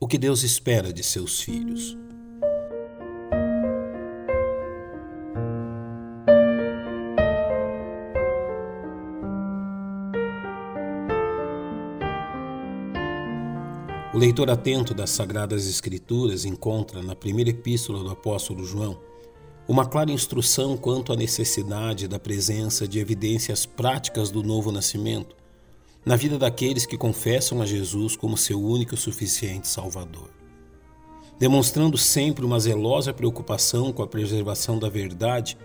o que Deus espera de seus filhos. O leitor atento das Sagradas Escrituras encontra na primeira epístola do apóstolo João uma clara instrução quanto à necessidade da presença de evidências práticas do novo nascimento na vida daqueles que confessam a Jesus como seu único e suficiente Salvador. Demonstrando sempre uma zelosa preocupação com a preservação da verdade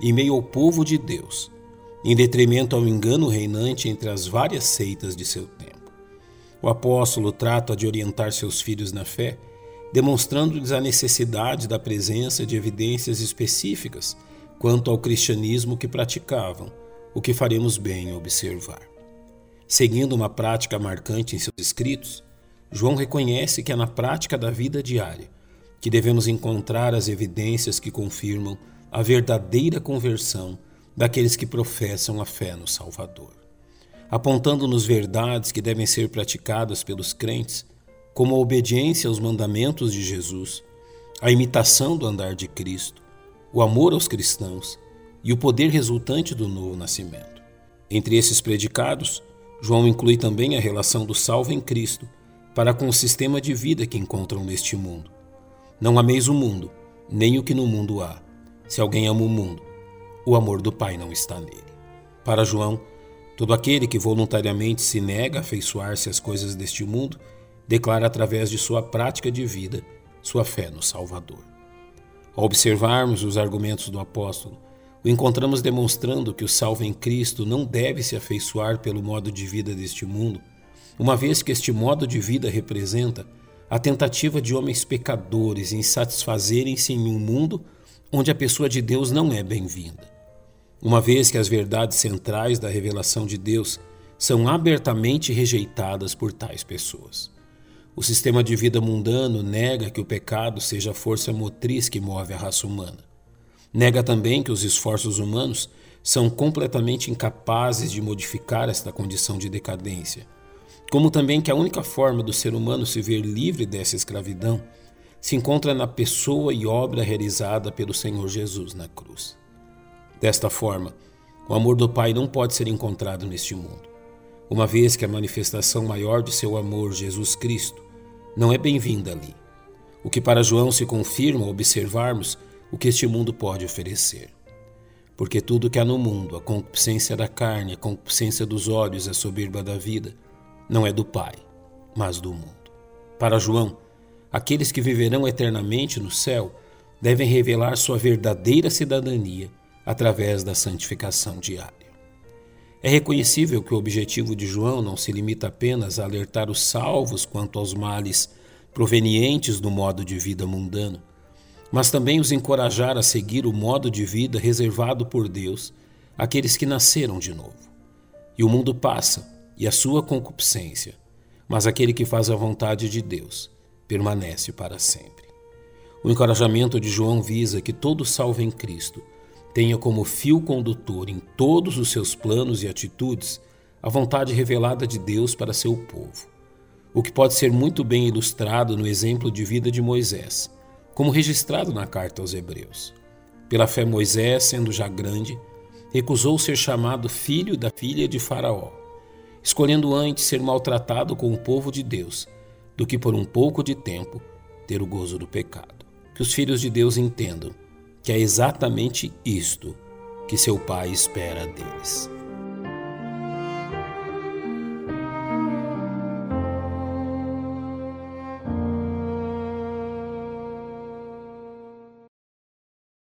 em meio ao povo de Deus, em detrimento ao engano reinante entre as várias seitas de seu tempo. O apóstolo trata de orientar seus filhos na fé, demonstrando-lhes a necessidade da presença de evidências específicas quanto ao cristianismo que praticavam, o que faremos bem em observar. Seguindo uma prática marcante em seus escritos, João reconhece que é na prática da vida diária que devemos encontrar as evidências que confirmam a verdadeira conversão daqueles que professam a fé no Salvador apontando-nos verdades que devem ser praticadas pelos crentes, como a obediência aos mandamentos de Jesus, a imitação do andar de Cristo, o amor aos cristãos e o poder resultante do novo nascimento. Entre esses predicados, João inclui também a relação do salvo em Cristo para com o sistema de vida que encontram neste mundo. Não ameis o mundo, nem o que no mundo há. Se alguém ama o mundo, o amor do Pai não está nele. Para João, Todo aquele que voluntariamente se nega a afeiçoar-se às coisas deste mundo, declara através de sua prática de vida sua fé no Salvador. Ao observarmos os argumentos do apóstolo, o encontramos demonstrando que o salvo em Cristo não deve se afeiçoar pelo modo de vida deste mundo, uma vez que este modo de vida representa a tentativa de homens pecadores em satisfazerem-se em um mundo onde a pessoa de Deus não é bem-vinda uma vez que as verdades centrais da revelação de Deus são abertamente rejeitadas por tais pessoas. O sistema de vida mundano nega que o pecado seja a força motriz que move a raça humana. Nega também que os esforços humanos são completamente incapazes de modificar esta condição de decadência, como também que a única forma do ser humano se ver livre dessa escravidão se encontra na pessoa e obra realizada pelo Senhor Jesus na cruz. Desta forma, o amor do Pai não pode ser encontrado neste mundo, uma vez que a manifestação maior de seu amor, Jesus Cristo, não é bem-vinda ali. O que para João se confirma ao observarmos o que este mundo pode oferecer. Porque tudo que há no mundo, a concupiscência da carne, a concupiscência dos olhos, a soberba da vida, não é do Pai, mas do mundo. Para João, aqueles que viverão eternamente no céu devem revelar sua verdadeira cidadania através da santificação diária. É reconhecível que o objetivo de João não se limita apenas a alertar os salvos quanto aos males provenientes do modo de vida mundano, mas também os encorajar a seguir o modo de vida reservado por Deus àqueles que nasceram de novo. E o mundo passa, e a sua concupiscência, mas aquele que faz a vontade de Deus permanece para sempre. O encorajamento de João visa que todo salvo em Cristo tenha como fio condutor em todos os seus planos e atitudes a vontade revelada de Deus para seu povo, o que pode ser muito bem ilustrado no exemplo de vida de Moisés, como registrado na carta aos Hebreus. Pela fé, Moisés, sendo já grande, recusou ser chamado filho da filha de Faraó, escolhendo antes ser maltratado com o povo de Deus do que por um pouco de tempo ter o gozo do pecado. Que os filhos de Deus entendam que é exatamente isto que seu pai espera deles.